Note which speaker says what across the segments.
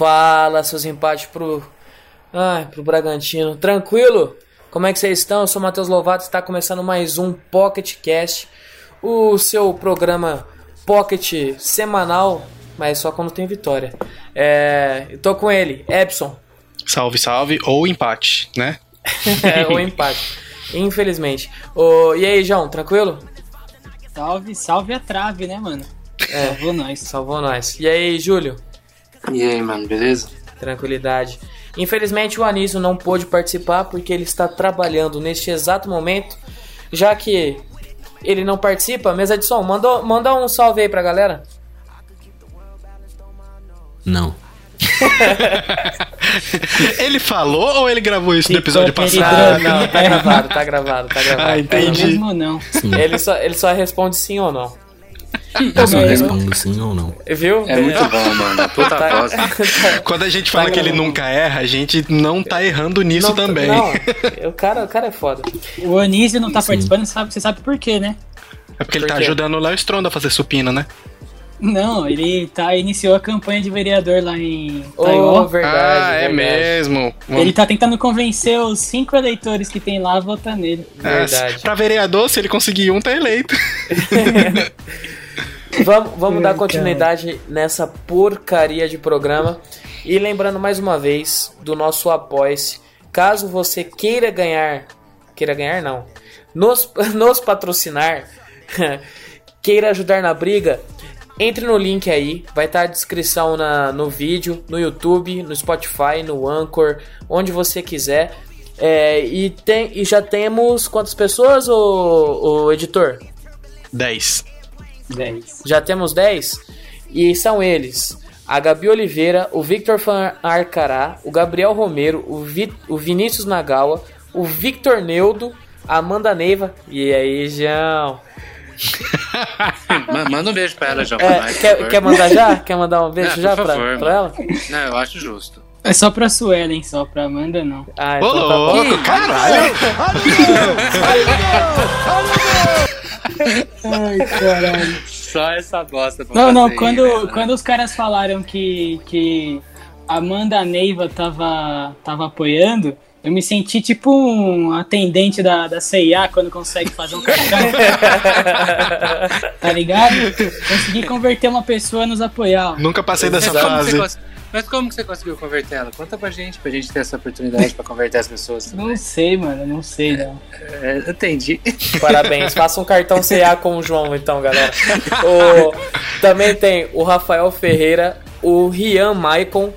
Speaker 1: Fala, seus empates pro. Ai, pro Bragantino. Tranquilo? Como é que vocês estão? Eu sou o Matheus Lovato está começando mais um Pocket Cast, o seu programa Pocket semanal, mas só quando tem vitória. É, eu tô com ele, Epson.
Speaker 2: Salve, salve, ou empate, né?
Speaker 1: é, o empate. Infelizmente. E aí, João, tranquilo?
Speaker 3: Salve, salve a trave, né, mano?
Speaker 1: É.
Speaker 3: Salvou nós.
Speaker 1: Salvou nós. E aí, Júlio?
Speaker 4: E aí, mano, beleza?
Speaker 1: Tranquilidade. Infelizmente o Anísio não pôde participar porque ele está trabalhando neste exato momento. Já que ele não participa, mesa de som, manda, manda um salve aí pra galera.
Speaker 5: Não.
Speaker 2: ele falou ou ele gravou isso no episódio passado?
Speaker 1: Ah, não, tá gravado, tá gravado, tá gravado.
Speaker 2: Ah, entendi.
Speaker 3: Mesmo não.
Speaker 5: Sim.
Speaker 1: Ele só, ele só responde sim ou não.
Speaker 5: Eu só
Speaker 3: Mas-
Speaker 5: respondo sim ou não.
Speaker 1: Viu?
Speaker 4: É muito bom, mano. Puta
Speaker 1: Tá-
Speaker 4: voz.
Speaker 2: Quando a gente fala
Speaker 1: Tá
Speaker 2: que ele nunca erra, a gente não tá errando nisso
Speaker 1: Não,
Speaker 2: também.
Speaker 1: Não, o cara, o cara é foda.
Speaker 3: O Anísio não tá
Speaker 5: Sim.
Speaker 3: participando, sabe, você sabe por quê, né?
Speaker 2: É porque ele
Speaker 1: Por
Speaker 2: tá
Speaker 1: quê?
Speaker 2: ajudando o Léo Stronda a fazer supino, né?
Speaker 3: Não, ele tá, iniciou a campanha de vereador lá em
Speaker 1: Ô,
Speaker 3: Taiwan.
Speaker 1: verdade.
Speaker 2: ah, é
Speaker 1: verdade.
Speaker 2: mesmo.
Speaker 3: Ele tá tentando convencer os cinco eleitores que tem lá a votar nele.
Speaker 2: É,
Speaker 1: Verdade.
Speaker 2: pra vereador, se ele conseguir um, tá eleito.
Speaker 1: Vamos, vamos dar continuidade nessa porcaria de programa. E lembrando mais uma vez do nosso apoia-se. Caso você queira ganhar. Queira ganhar, não. Nos, nos patrocinar. queira ajudar na briga. Entre no link aí. Vai estar a descrição na, no vídeo, no YouTube, no Spotify, no Anchor, onde você quiser. É, e, tem, e já temos quantas pessoas, o, o editor?
Speaker 2: 10.
Speaker 3: 10.
Speaker 1: Já temos 10 e são eles: a Gabi Oliveira, o Victor Fan Arcará, o Gabriel Romero, o, Vi- o Vinícius Nagawa, o Victor Neudo, a Amanda Neiva. E aí, João?
Speaker 4: Ma- Manda um beijo pra ela, João.
Speaker 1: É, quer, quer mandar já? Quer mandar um beijo
Speaker 4: Não,
Speaker 1: já pra,
Speaker 4: favor,
Speaker 1: pra ela?
Speaker 4: Não, eu acho justo.
Speaker 3: É só pra Suelen, só pra Amanda não.
Speaker 1: Ah,
Speaker 2: Ô,
Speaker 1: então tá bom.
Speaker 2: louco, caralho!
Speaker 3: Ai, caralho.
Speaker 4: Só essa bosta pra
Speaker 3: Não,
Speaker 4: fazer
Speaker 3: não,
Speaker 4: aí,
Speaker 3: quando,
Speaker 4: velho.
Speaker 3: quando os caras falaram que, que Amanda Neiva tava, tava apoiando, eu me senti tipo um atendente da, da CIA quando consegue fazer um cartão. tá ligado? Consegui converter uma pessoa a nos apoiar.
Speaker 2: Nunca passei dessa fase.
Speaker 4: Mas como que você conseguiu converter ela? Conta pra gente, pra gente ter essa oportunidade pra converter as pessoas.
Speaker 3: Não sei, mano, não sei, não.
Speaker 4: É, eu entendi.
Speaker 1: Parabéns, faça um cartão CA com o João, então, galera. O- também tem o Rafael Ferreira, o Rian Maicon,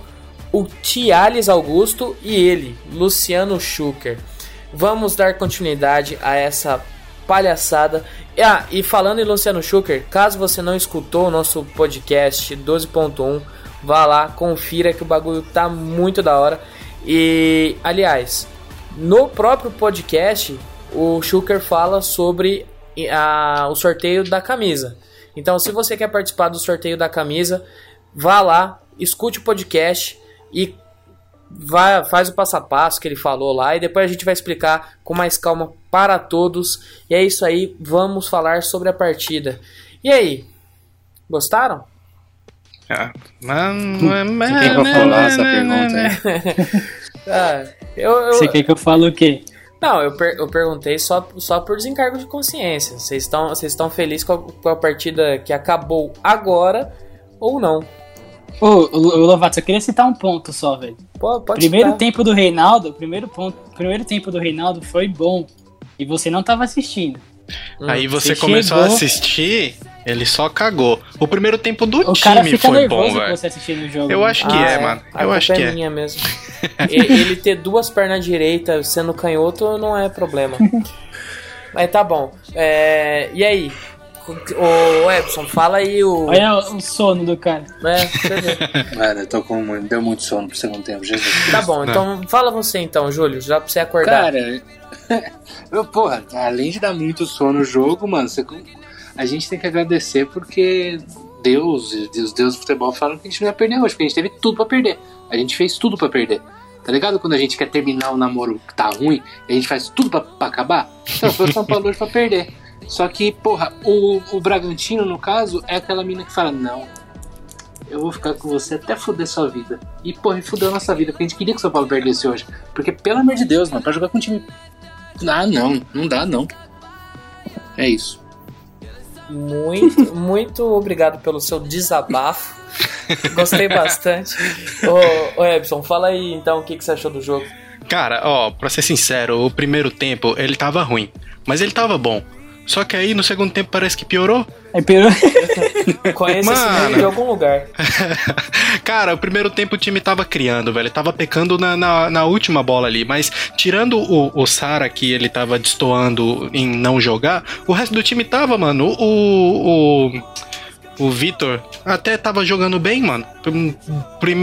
Speaker 1: o Tiales Augusto e ele, Luciano Schuker. Vamos dar continuidade a essa palhaçada. Ah, e falando em Luciano Schuker, caso você não escutou o nosso podcast 12.1, vá lá, confira que o bagulho tá muito da hora. E, aliás, no próprio podcast, o Schuker fala sobre a- o sorteio da camisa. Então, se você quer participar do sorteio da camisa, vá lá, escute o podcast e vá, faz o passo a passo que ele falou lá. E depois a gente vai explicar com mais calma para todos. E é isso aí, vamos falar sobre a partida. E aí, gostaram?
Speaker 2: Ah,
Speaker 4: Você quer que eu falar essa pergunta aí?
Speaker 1: Ah, eu, eu-
Speaker 3: Você quer que eu fale o quê?
Speaker 1: Não, eu, per- eu perguntei só, só por desencargo de consciência. Vocês estão felizes com a, com a partida que acabou agora ou não?
Speaker 3: Ô, ô, ô, Lovato, eu queria citar um ponto só, velho.
Speaker 1: Pô, pode
Speaker 3: Primeiro
Speaker 1: citar.
Speaker 3: tempo do Reinaldo, o primeiro ponto, primeiro tempo do Reinaldo foi bom. E você não tava assistindo.
Speaker 2: Aí você
Speaker 3: Você
Speaker 2: começou a
Speaker 3: chegou-
Speaker 2: assistir, ele só cagou. O primeiro tempo do
Speaker 3: O cara
Speaker 2: time
Speaker 3: fica
Speaker 2: foi bom, velho.
Speaker 3: você assistindo o jogo.
Speaker 2: Eu
Speaker 3: né?
Speaker 2: acho que
Speaker 1: Ah,
Speaker 2: é, mano.
Speaker 1: A
Speaker 2: Eu
Speaker 1: culpa
Speaker 2: acho que
Speaker 1: é
Speaker 2: é.
Speaker 1: minha mesmo. Ele ter duas pernas direitas sendo canhoto não é problema. Mas tá bom. É, e aí? Ô, Epson, fala aí o.
Speaker 3: Olha o sono do cara.
Speaker 1: É.
Speaker 4: Mano, eu tô com muito. Deu muito sono pro segundo tempo, Jesus.
Speaker 1: Tá bom, então fala você então, Júlio, já pra você acordar.
Speaker 4: Cara, eu, porra, além de dar muito sono no jogo, mano, você- a gente tem que agradecer porque Deus os deuses do futebol falam que a gente não ia perder hoje, porque a gente teve tudo pra perder. A gente fez tudo pra perder. Tá ligado? Quando a gente quer terminar o namoro que tá ruim, a gente faz tudo pra, pra acabar. Então, foi o São Paulo hoje pra perder. Só que, porra, o, o Bragantino, no caso, é aquela mina que fala: Não, eu vou ficar com você até foder sua vida. E, porra, e fudeu a nossa vida, porque a gente queria que o São Paulo perdesse hoje. Porque, pelo amor de Deus, mano, pra jogar com um time. Ah, não, não dá, não. É isso.
Speaker 1: Muito, muito obrigado pelo seu desabafo. Gostei bastante. Ô, ô Epson, fala aí então o que, que você achou do jogo.
Speaker 2: Cara, ó, pra ser sincero, o primeiro tempo ele tava ruim, mas ele tava bom. Só que aí no segundo tempo parece que piorou.
Speaker 3: Aí piorou.
Speaker 1: Conheço esse
Speaker 2: Mano.
Speaker 1: nome de algum lugar.
Speaker 2: Cara, o primeiro tempo o time tava criando, velho. Tava pecando na, na, na última bola ali. Mas tirando o, o Sara, que ele tava destoando em não jogar, o resto do time tava, mano. O. o o Vitor até tava jogando bem, mano.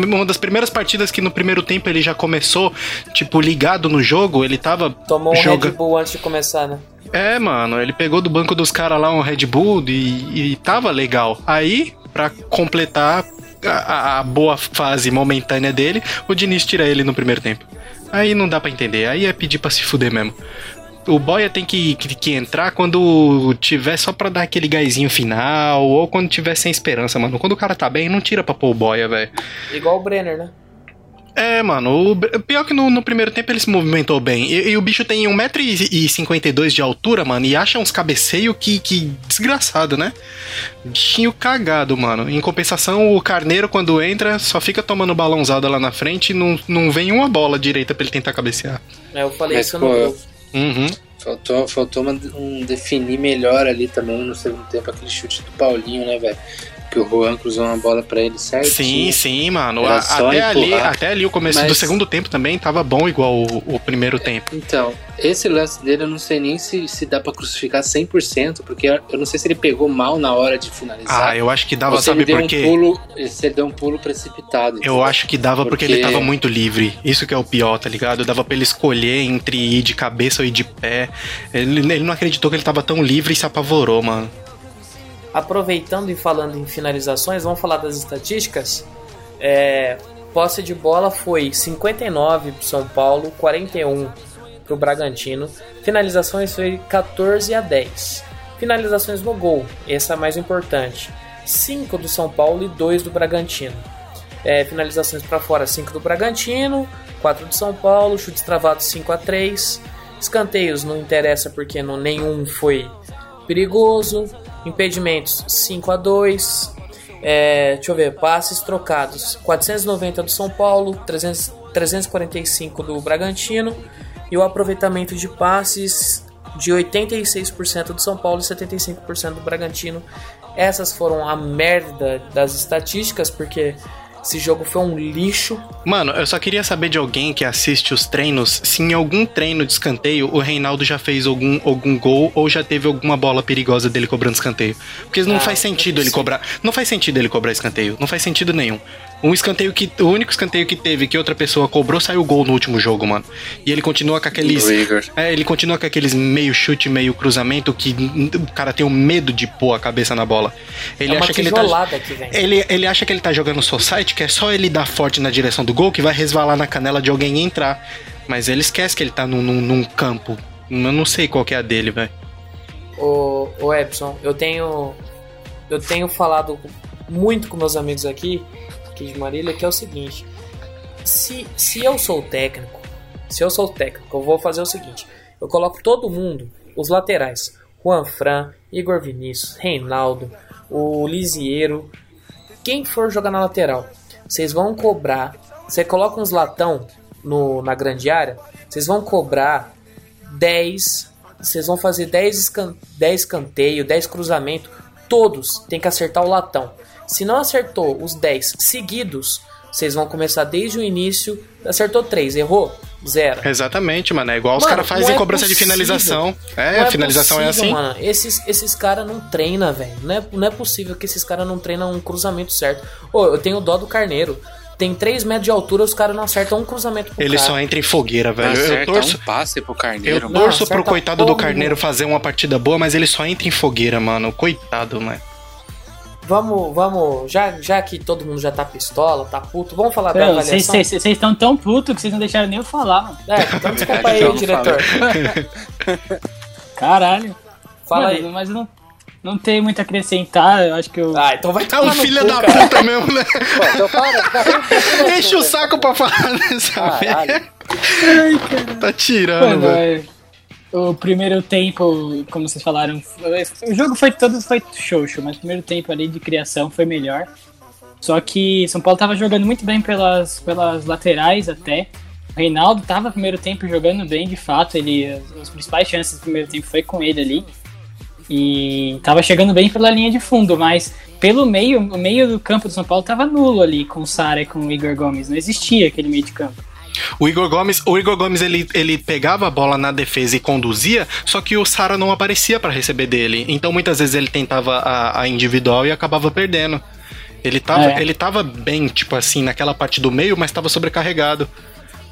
Speaker 2: Uma das primeiras partidas que no primeiro tempo ele já começou, tipo, ligado no jogo, ele tava
Speaker 1: Tomou um
Speaker 2: joga-
Speaker 1: Red Bull antes de começar, né?
Speaker 2: É, mano, ele pegou do banco dos caras lá um Red Bull e, e tava legal. Aí, pra completar a, a- boa fase momentânea dele, o Diniz tira ele no primeiro tempo. Aí não dá pra entender, aí é pedir pra se fuder mesmo. O Boia tem que, que, que entrar quando tiver só pra dar aquele gásinho final, ou quando tiver sem esperança, mano. Quando o cara tá bem, não tira pra pôr o Boia, velho.
Speaker 1: Igual o Brenner, né?
Speaker 2: É, mano, o, pior que no, no primeiro tempo ele se movimentou bem. E, e o bicho tem 1,52m de altura, mano, e acha uns cabeceio que, que desgraçado, né? Bichinho cagado, mano. Em compensação, o Carneiro, quando entra, só fica tomando balãozada lá na frente e não, não vem uma bola direita pra ele tentar cabecear.
Speaker 1: É, Eu falei
Speaker 4: Mas,
Speaker 1: isso
Speaker 4: pô,
Speaker 1: no
Speaker 4: eu-.
Speaker 2: Uhum.
Speaker 4: Faltou, faltou uma- um definir melhor ali também no segundo tempo, aquele chute do Paulinho, né, velho? Que o Juan cruzou uma bola pra ele certo.
Speaker 2: Sim, sim, mano. A- até, ali, até ali o começo
Speaker 4: Mas-
Speaker 2: do segundo tempo também tava bom igual o, o primeiro tempo.
Speaker 4: Então, esse lance dele eu não sei nem se, se dá pra crucificar 100%, porque eu não sei se ele pegou mal na hora de finalizar.
Speaker 2: Ah, eu acho que dava,
Speaker 4: se
Speaker 2: sabe por
Speaker 4: um
Speaker 2: quê?
Speaker 4: pulo, se ele deu um pulo precipitado.
Speaker 2: Eu
Speaker 4: entendeu?
Speaker 2: acho que dava porque,
Speaker 4: Porque-
Speaker 2: ele tava muito livre. Isso que é o pior, tá ligado? Dava pra ele escolher entre ir de cabeça ou ir de pé. Ele, ele não acreditou que ele tava tão livre e se apavorou, mano.
Speaker 1: Aproveitando e falando em finalizações, vamos falar das estatísticas. É, posse de bola foi 59 pro São Paulo, 41 pro Bragantino. Finalizações foi 14 a 10. Finalizações no gol, essa é a mais importante. 5 do São Paulo e 2 do Bragantino. É, finalizações para fora, 5 do Bragantino, 4 do São Paulo, chutes travados 5 a 3. Escanteios não interessa porque não, nenhum foi perigoso. Impedimentos 5 a 2. É, deixa eu ver, passes trocados 490 do São Paulo, 300, 345 do Bragantino e o aproveitamento de passes de 86% do São Paulo e 75% do Bragantino. Essas foram a merda das estatísticas, porque esse jogo foi um lixo.
Speaker 2: Mano, eu só queria saber de alguém que assiste os treinos se em algum treino de escanteio o Reinaldo já fez algum, algum gol ou já teve alguma bola perigosa dele cobrando escanteio. Porque não
Speaker 1: Ah,
Speaker 2: faz
Speaker 1: não é
Speaker 2: sentido ele cobrar. Não faz sentido ele cobrar escanteio. Não faz sentido nenhum. Um escanteio que. O único escanteio que teve que outra pessoa cobrou saiu gol no último jogo, mano. E ele continua com aqueles. É, ele continua com aqueles meio chute, meio cruzamento que o cara tem o medo de pôr a cabeça na bola. Ele
Speaker 1: é uma
Speaker 2: acha que ele tá.
Speaker 1: vem.
Speaker 2: Ele, ele acha que ele tá jogando society, que é só ele dar forte na direção do gol que vai resvalar na canela de alguém e entrar. Mas ele esquece que ele tá num, num, num campo. Eu não sei qual que é a dele, velho.
Speaker 1: Ô, ô Epson, eu tenho eu tenho falado muito com meus amigos aqui, aqui de Marília, que é o seguinte: se, se eu sou técnico, se eu sou técnico, eu vou fazer o seguinte: eu coloco todo mundo, os laterais, Juan Fran, Igor Vinícius, Reinaldo, o Lisieiro, quem for jogar na lateral, vocês vão cobrar. Você coloca uns latão no, na grande área, vocês vão cobrar 10. Vocês vão fazer 10, escan 10 escanteio, 10 cruzamento. Todos tem que acertar o latão. Se não acertou os 10 seguidos, vocês vão começar desde o início. Acertou 3, errou? Zero.
Speaker 2: Exatamente, mano. É igual os
Speaker 1: Mano,
Speaker 2: caras fazem
Speaker 1: não
Speaker 2: em
Speaker 1: é
Speaker 2: cobrança de
Speaker 1: possível.
Speaker 2: finalização. É,
Speaker 1: Não
Speaker 2: a finalização é
Speaker 1: possível,
Speaker 2: assim.
Speaker 1: Mano. Esses, esses caras não treinam, velho. Não é, não é possível que esses caras não treinam um cruzamento certo. Ô, eu tenho dó do Carneiro. Tem 3 metros de altura, os caras não acertam um cruzamento pro
Speaker 2: Ele
Speaker 1: cara.
Speaker 2: só entra em fogueira, velho. Eu
Speaker 4: Acerta
Speaker 2: torço,
Speaker 4: um passe pro Carneiro.
Speaker 2: eu
Speaker 4: mano.
Speaker 1: Não,
Speaker 2: torço pro coitado do Carneiro fazer uma partida boa, mas ele só entra em fogueira, mano. Coitado, mano.
Speaker 1: Vamos, vamos. Já, já que todo mundo já tá pistola, tá puto, vamos falar da avaliação?
Speaker 3: Vocês estão tão putos que vocês não deixaram nem eu falar, mano.
Speaker 1: É, então desculpa aí,
Speaker 4: Então,
Speaker 1: diretor.
Speaker 3: Caralho.
Speaker 1: Fala
Speaker 3: Mano,
Speaker 1: aí.
Speaker 3: Mas eu não, não tem muito a acrescentar, eu acho que eu...
Speaker 1: Ah, então vai
Speaker 2: É
Speaker 1: tomar
Speaker 2: um filho da
Speaker 1: cara.
Speaker 2: puta mesmo, né?
Speaker 4: Pô, então para.
Speaker 2: Enche o saco pra falar dessa vez.
Speaker 4: Caralho.
Speaker 2: Tá tirando,
Speaker 3: Mano,
Speaker 2: velho.
Speaker 3: O primeiro tempo, como vocês falaram, o jogo foi todo foi xoxo, mas o primeiro tempo ali de criação foi melhor. Só que São Paulo tava jogando muito bem pelas, pelas laterais até. O Reinaldo tava no primeiro tempo jogando bem, de fato. Ele, as, principais chances do primeiro tempo foi com ele ali. E tava chegando bem pela linha de fundo, mas pelo meio, o meio do campo do São Paulo tava nulo ali com o Sara e com o Igor Gomes. Não existia aquele meio de campo.
Speaker 2: O Igor Gomes, o Igor Gomes ele, ele pegava a bola na defesa e conduzia, só que o Sara não aparecia pra receber dele. Então muitas vezes ele tentava a, a individual e acabava perdendo. Ele tava,
Speaker 3: É.
Speaker 2: ele tava bem, tipo assim, naquela parte do meio, mas tava sobrecarregado.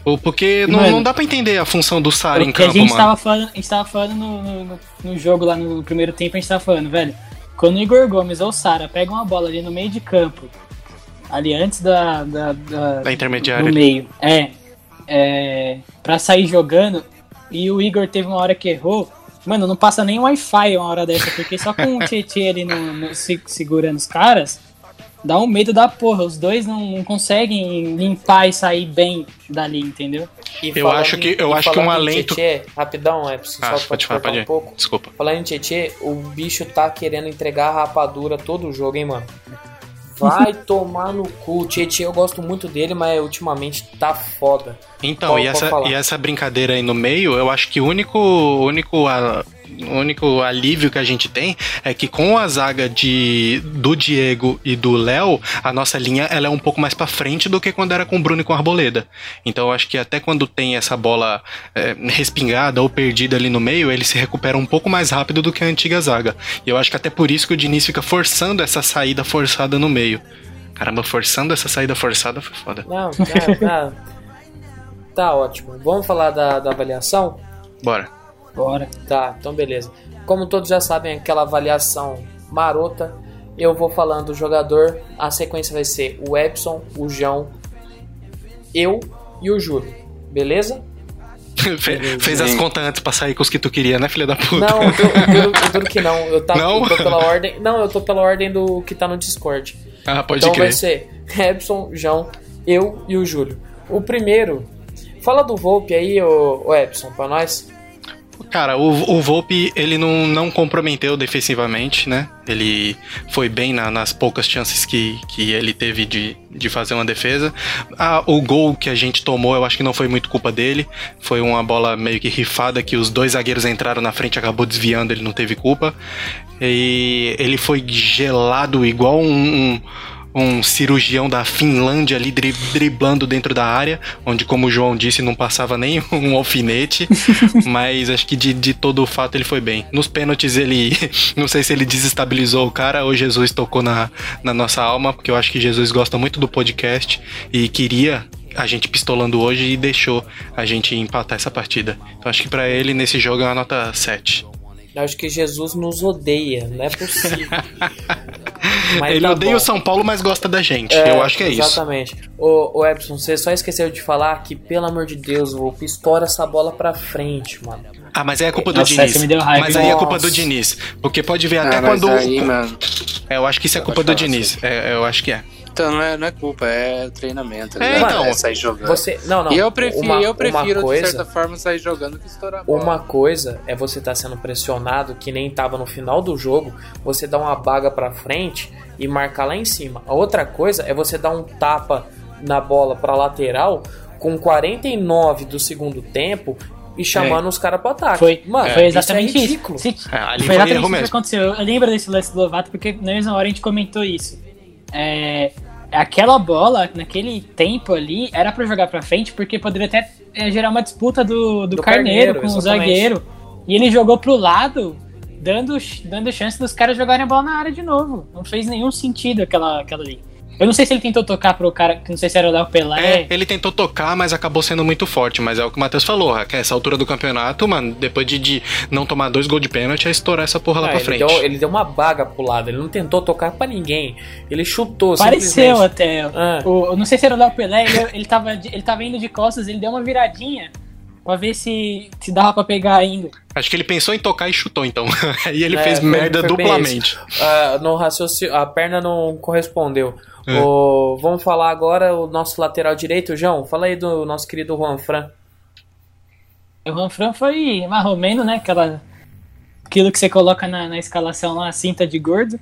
Speaker 2: Ou Porque não,
Speaker 3: Mano,
Speaker 2: não dá pra entender a função do Sara em
Speaker 3: O que a
Speaker 2: campo,
Speaker 3: gente
Speaker 2: mano.
Speaker 3: tava falando, a gente tava falando no, no- no- no jogo lá no primeiro tempo, a gente tava falando, velho, quando o Igor Gomes ou o Sara pegam uma bola ali no meio de campo, ali antes da, da, da,
Speaker 2: Da intermediária.
Speaker 3: do meio, é, é, pra sair jogando, e o Igor teve uma hora que errou, mano, não passa nem Wi-Fi uma hora dessa, porque só com o Tietchan ali no, no- se- segurando os caras, dá um medo da porra, os dois não, não conseguem limpar e sair bem dali, entendeu?
Speaker 1: E
Speaker 2: Eu acho que- eu acho que um alento-
Speaker 1: Tietê, rapidão, é, só
Speaker 2: Ah,
Speaker 1: pra
Speaker 2: pode
Speaker 1: te
Speaker 2: falar, pode
Speaker 1: um pouco.
Speaker 2: Desculpa.
Speaker 1: Falando em Tietê, o bicho tá querendo entregar a rapadura todo o jogo, hein, mano. Vai tomar no cu. Tietê, eu gosto muito dele, mas ultimamente tá foda.
Speaker 2: Então,
Speaker 1: Pode-
Speaker 2: e, essa, e essa brincadeira aí no meio, eu acho que o único, único, a- o único alívio que a gente tem é que com a zaga de, do Diego e do Léo, a nossa linha ela é um pouco mais pra frente do que quando era com o Bruno e com a Arboleda. Então eu acho que até quando tem essa bola é, respingada ou perdida ali no meio, ele se recupera um pouco mais rápido do que a antiga zaga. E eu acho que até por isso que o Diniz fica forçando essa saída forçada no meio. Caramba, forçando essa saída forçada foi foda.
Speaker 1: Não, tá, tá, tá ótimo. Vamos falar da, da avaliação?
Speaker 2: Bora.
Speaker 3: Bora.
Speaker 1: Tá, então beleza. Como todos já sabem, aquela avaliação marota, eu vou falando do jogador. A sequência vai ser o Epson, o João, eu e o Júlio. Beleza?
Speaker 2: Fe- Fez as contas antes pra sair com os que tu queria, né, filha da puta?
Speaker 1: Não, eu, eu, que não. Eu, tá,
Speaker 2: Não?
Speaker 1: eu tô pela ordem. Não, eu tô pela ordem do que tá no Discord.
Speaker 2: Ah, pode
Speaker 1: então
Speaker 2: crer.
Speaker 1: vai ser Epson, João, eu e o Júlio. O primeiro. Fala do Volpe aí, ô, ô Epson, pra nós.
Speaker 2: Cara, o, o Volpe, ele não, não comprometeu defensivamente, né? Ele foi bem na- nas poucas chances que, que ele teve de, de fazer uma defesa. Ah, o gol que a gente tomou, eu acho que não foi muito culpa dele. Foi uma bola meio que rifada que os dois zagueiros entraram na frente, acabou desviando, ele não teve culpa. E ele foi gelado igual um, um, um cirurgião da Finlândia ali dri- driblando dentro da área, onde, como o João disse, não passava nem um alfinete. mas acho que de, de todo o fato ele foi bem. Nos pênaltis ele. Não sei se ele desestabilizou o cara ou Jesus tocou na, na nossa alma, porque eu acho que Jesus gosta muito do podcast e queria a gente pistolando hoje e deixou a gente empatar essa partida. Então acho que pra ele nesse jogo é uma nota 7.
Speaker 1: Eu acho que Jesus nos odeia, não é possível. Mas
Speaker 2: ele
Speaker 1: tá
Speaker 2: odeia
Speaker 1: bom.
Speaker 2: o São Paulo, mas gosta da gente.
Speaker 1: É,
Speaker 2: eu acho que é isso.
Speaker 1: Exatamente. Ô, ô Epson, você só esqueceu de falar que, pelo amor de Deus, o estoura essa bola pra frente, mano.
Speaker 2: Ah, mas aí é culpa do
Speaker 3: Nossa,
Speaker 2: Diniz.
Speaker 3: essa me deu raiva.
Speaker 2: Mas aí é culpa do Diniz. Porque pode ver até
Speaker 4: Ah, mas
Speaker 2: quando.
Speaker 4: aí, mano.
Speaker 2: É, eu acho que isso é culpa do Diniz. É, eu acho que é.
Speaker 4: Então não é, não é culpa, é treinamento.
Speaker 2: É,
Speaker 4: né?
Speaker 2: então.
Speaker 4: É sair jogando.
Speaker 1: Você. Não, não.
Speaker 4: e eu prefiro,
Speaker 1: uma,
Speaker 4: eu prefiro
Speaker 1: coisa,
Speaker 4: de certa forma, sair jogando que estourar a bola.
Speaker 1: Uma coisa é você estar sendo pressionado, que nem tava no final do jogo, você dar uma baga pra frente e marcar lá em cima. A outra coisa é você dar um tapa na bola pra lateral com 49 do segundo tempo e chamando os caras pro ataque.
Speaker 3: Foi,
Speaker 1: Mano,
Speaker 3: foi
Speaker 1: isso
Speaker 3: exatamente
Speaker 1: é
Speaker 3: isso.
Speaker 1: ridículo.
Speaker 3: Se-
Speaker 2: É, ali
Speaker 3: foi exatamente isso que aconteceu. Eu lembro desse lance do Lovato porque na mesma hora a gente comentou isso. É, aquela bola, naquele tempo ali, era pra jogar pra frente, porque poderia até é, gerar uma disputa do, do,
Speaker 1: Do
Speaker 3: Carneiro,
Speaker 1: Carneiro,
Speaker 3: com o zagueiro. E ele jogou pro lado, dando, dando chance dos caras jogarem a bola na área de novo. Não fez nenhum sentido aquela, aquela ali. Eu não sei se ele tentou tocar pro cara, que não sei se era o Léo Pelé.
Speaker 2: É, ele tentou tocar, mas acabou sendo muito forte. Mas é o que o Matheus falou, que essa altura do campeonato, mano, depois de, de não tomar dois gols de pênalti, é estourar essa porra lá
Speaker 1: Ah,
Speaker 2: pra
Speaker 1: ele,
Speaker 2: frente.
Speaker 1: deu, ele deu uma baga pro lado, ele não tentou tocar pra ninguém. Ele chutou,
Speaker 3: Pareceu até.
Speaker 1: Ah.
Speaker 3: O, eu não sei se era o Léo Pelé, ele, ele, tava, ele tava indo de costas, ele deu uma viradinha pra ver se, se dava pra pegar ainda.
Speaker 2: Acho que ele pensou em tocar e chutou, então. Aí ele
Speaker 1: É,
Speaker 2: fez
Speaker 1: foi-
Speaker 2: merda
Speaker 1: foi
Speaker 2: duplamente.
Speaker 1: Ah, no raciocínio, a perna não correspondeu.
Speaker 2: É.
Speaker 1: O- vamos falar agora o nosso lateral direito, João. Fala aí do nosso querido Juan Fran.
Speaker 3: O Ranfran foi marromeno, né? Aquela, aquilo que você coloca na, na escalação lá, cinta de gordo.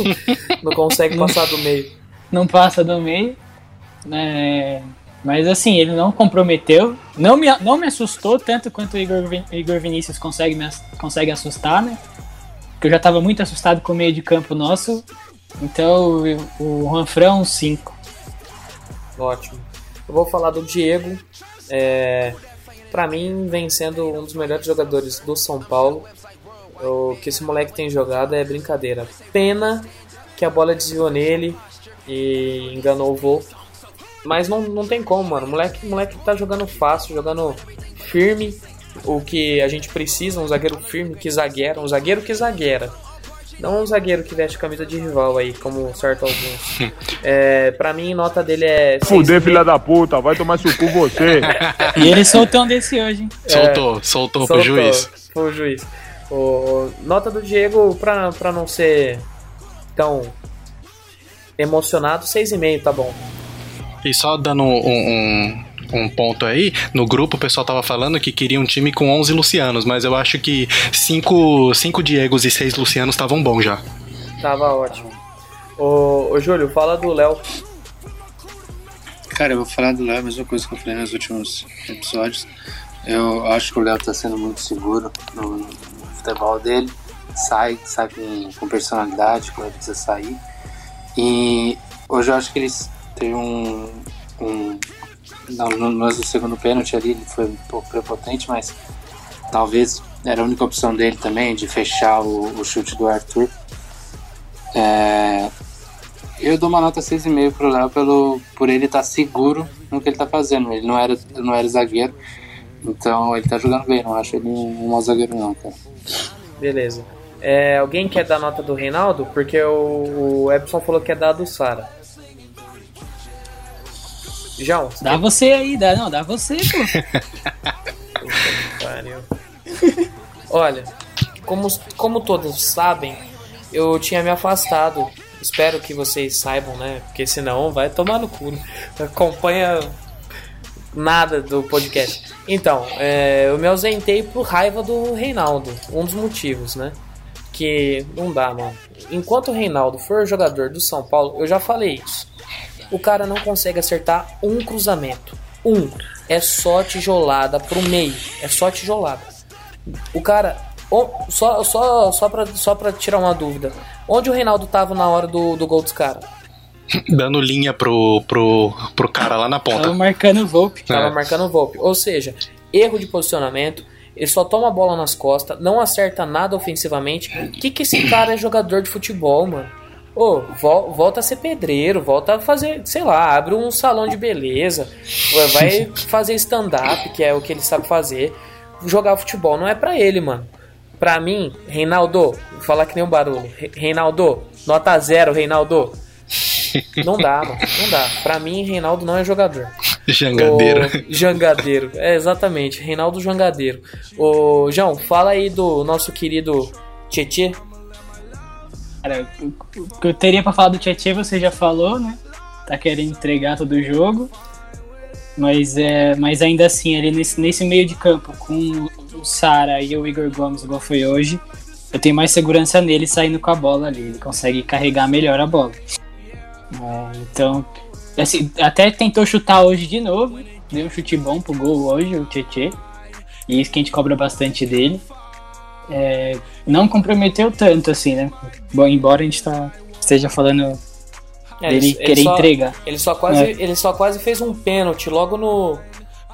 Speaker 1: Não consegue passar do meio.
Speaker 3: não passa do meio. né? mas assim, ele não comprometeu. Não me, não me assustou tanto quanto o Igor, Igor Vinícius consegue, me, consegue assustar, né? Porque eu já tava muito assustado com o meio de campo nosso. Então o, Juanfran é um 5.
Speaker 1: Ótimo. Eu vou falar do Diego. É, para mim, vem sendo um dos melhores jogadores do São Paulo. O que esse moleque tem jogado é brincadeira. Pena que a bola desviou nele e enganou o Volpe. Mas não, não tem como, mano. O moleque, moleque tá jogando fácil, jogando firme. O que a gente precisa, um zagueiro firme que zagueira, um zagueiro que zagueira. Não um zagueiro que veste camisa de rival aí, como certo alguns. É, pra mim, nota dele é.
Speaker 6: Fuder,
Speaker 1: 6,5.
Speaker 6: filha da puta, vai tomar seu cu você.
Speaker 3: E ele soltou um desse hoje, hein?
Speaker 2: Soltou, soltou pro
Speaker 1: Soltou,
Speaker 2: juiz.
Speaker 1: Pro juiz. O, nota do Diego, pra, pra não ser tão emocionado, 6,5, tá bom.
Speaker 2: E só dando um, um, um ponto aí, no grupo o pessoal tava falando que queria um time com 11 Lucianos, mas eu acho que 5 cinco Diegos e 6 Lucianos estavam bons já.
Speaker 1: Tava ótimo. Ô, ô Júlio, fala do Léo.
Speaker 4: Cara, eu vou falar do Léo, a mesma coisa que eu falei nos últimos episódios. Eu acho que o Léo tá sendo muito seguro no, no futebol dele. Sai, sai com, com personalidade quando ele precisa sair. E hoje eu acho que eles teve um. um no no segundo pênalti ali, ele foi um pouco prepotente, mas talvez era a única opção dele também, de fechar o, o chute do Arthur. É, eu dou uma nota 6,5 pro Léo pelo, por ele estar seguro no que ele tá fazendo. Ele não era, não era zagueiro, então ele tá jogando bem. Não acho ele um, um mau zagueiro, não, cara.
Speaker 1: Beleza. É, alguém quer dar nota do Reinaldo? Porque o, o Epson falou que é dar do Sara. João,
Speaker 3: Dá você aí, dá, não, dá você, pô.
Speaker 1: Olha, como, como todos sabem, eu tinha me afastado. Espero que vocês saibam, né? Porque senão vai tomar no cu. né? Acompanha nada do podcast. Então, é, eu me ausentei por raiva do Reinaldo. Um dos motivos, né? Que não dá, mano. Enquanto o Reinaldo for jogador do São Paulo, eu já falei isso. O cara não consegue acertar um cruzamento. Um. É só tijolada pro meio. É só tijolada. O cara. o- Só, só, só, pra, só pra tirar uma dúvida. Onde o Reinaldo tava na hora do, do gol dos caras?
Speaker 2: Dando linha pro, pro, pro cara lá na
Speaker 3: Tava
Speaker 2: ponta.
Speaker 3: marcando o Volpe.
Speaker 1: Tava
Speaker 2: É.
Speaker 1: marcando o Volpe. Ou seja, erro de posicionamento. Ele só toma a bola nas costas, não acerta nada ofensivamente. Que que esse cara é jogador de futebol, mano? Ô, vol- volta a ser pedreiro, volta a fazer, sei lá, abre um salão de beleza, vai fazer stand-up, que é o que ele sabe fazer. Jogar futebol não é pra ele, mano. Pra mim, Reinaldo, vou falar que nem um barulho. Re- Reinaldo, nota zero, Reinaldo. Não dá, mano, não dá. Pra mim, Reinaldo não é jogador.
Speaker 2: Jangadeiro.
Speaker 1: O Jangadeiro. É, exatamente. Reinaldo Jangadeiro. Ô, João, fala aí do nosso querido Tietê.
Speaker 3: Cara, o que eu teria pra falar do Tietchan você já falou, né? Tá querendo entregar todo o jogo. Mas, é, mas ainda assim, ali nesse, nesse meio de campo, com o Sara e o Igor Gomes, igual foi hoje, eu tenho mais segurança nele saindo com a bola ali. Ele consegue carregar melhor a bola. É, então, assim, até tentou chutar hoje de novo. Deu um chute bom pro gol hoje, o Tietchan. E isso que a gente cobra bastante dele. É, não comprometeu tanto assim, né? Bom, embora a gente tá, esteja falando
Speaker 1: É,
Speaker 3: dele
Speaker 1: ele- ele
Speaker 3: querer
Speaker 1: só-
Speaker 3: entregar.
Speaker 1: Ele só, quase,
Speaker 3: É.
Speaker 1: ele só quase fez um pênalti logo no,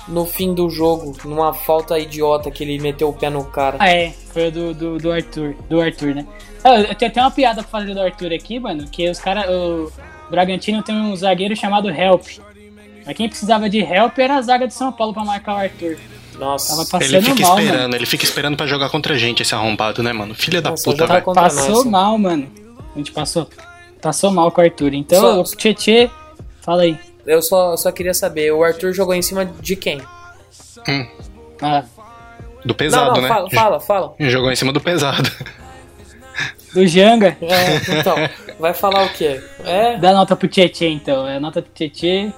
Speaker 1: no fim do jogo, numa falta idiota que ele meteu o pé no cara.
Speaker 3: Ah, é. Foi o do, do, do Arthur. Do Arthur, né? Ah, eu tenho até uma piada pra fazer do Arthur aqui, mano. Que os caras. O Bragantino tem um zagueiro chamado Help. Mas quem precisava de help era a zaga de São Paulo pra marcar o Arthur.
Speaker 1: Nossa,
Speaker 3: Tava passando
Speaker 2: Ele fica
Speaker 3: mal,
Speaker 2: esperando,
Speaker 3: mano.
Speaker 2: ele fica esperando pra jogar contra a gente, esse arrombado, né, mano? Filha da puta, velho.
Speaker 3: Passou
Speaker 1: nós.
Speaker 3: mal, mano. A gente passou. Passou mal com o Arthur. Então,
Speaker 1: Só-
Speaker 3: o Tietê, fala aí.
Speaker 1: eu só, só queria saber, o Arthur jogou em cima de quem?
Speaker 3: Ah,
Speaker 2: Do pesado,
Speaker 1: não, não,
Speaker 2: né?
Speaker 1: fala, fala, fala.
Speaker 2: Jogou em cima do pesado.
Speaker 3: do Janga.
Speaker 1: É, então, vai falar o quê? É,
Speaker 3: Dá nota pro Tietê, então. É nota pro Tietê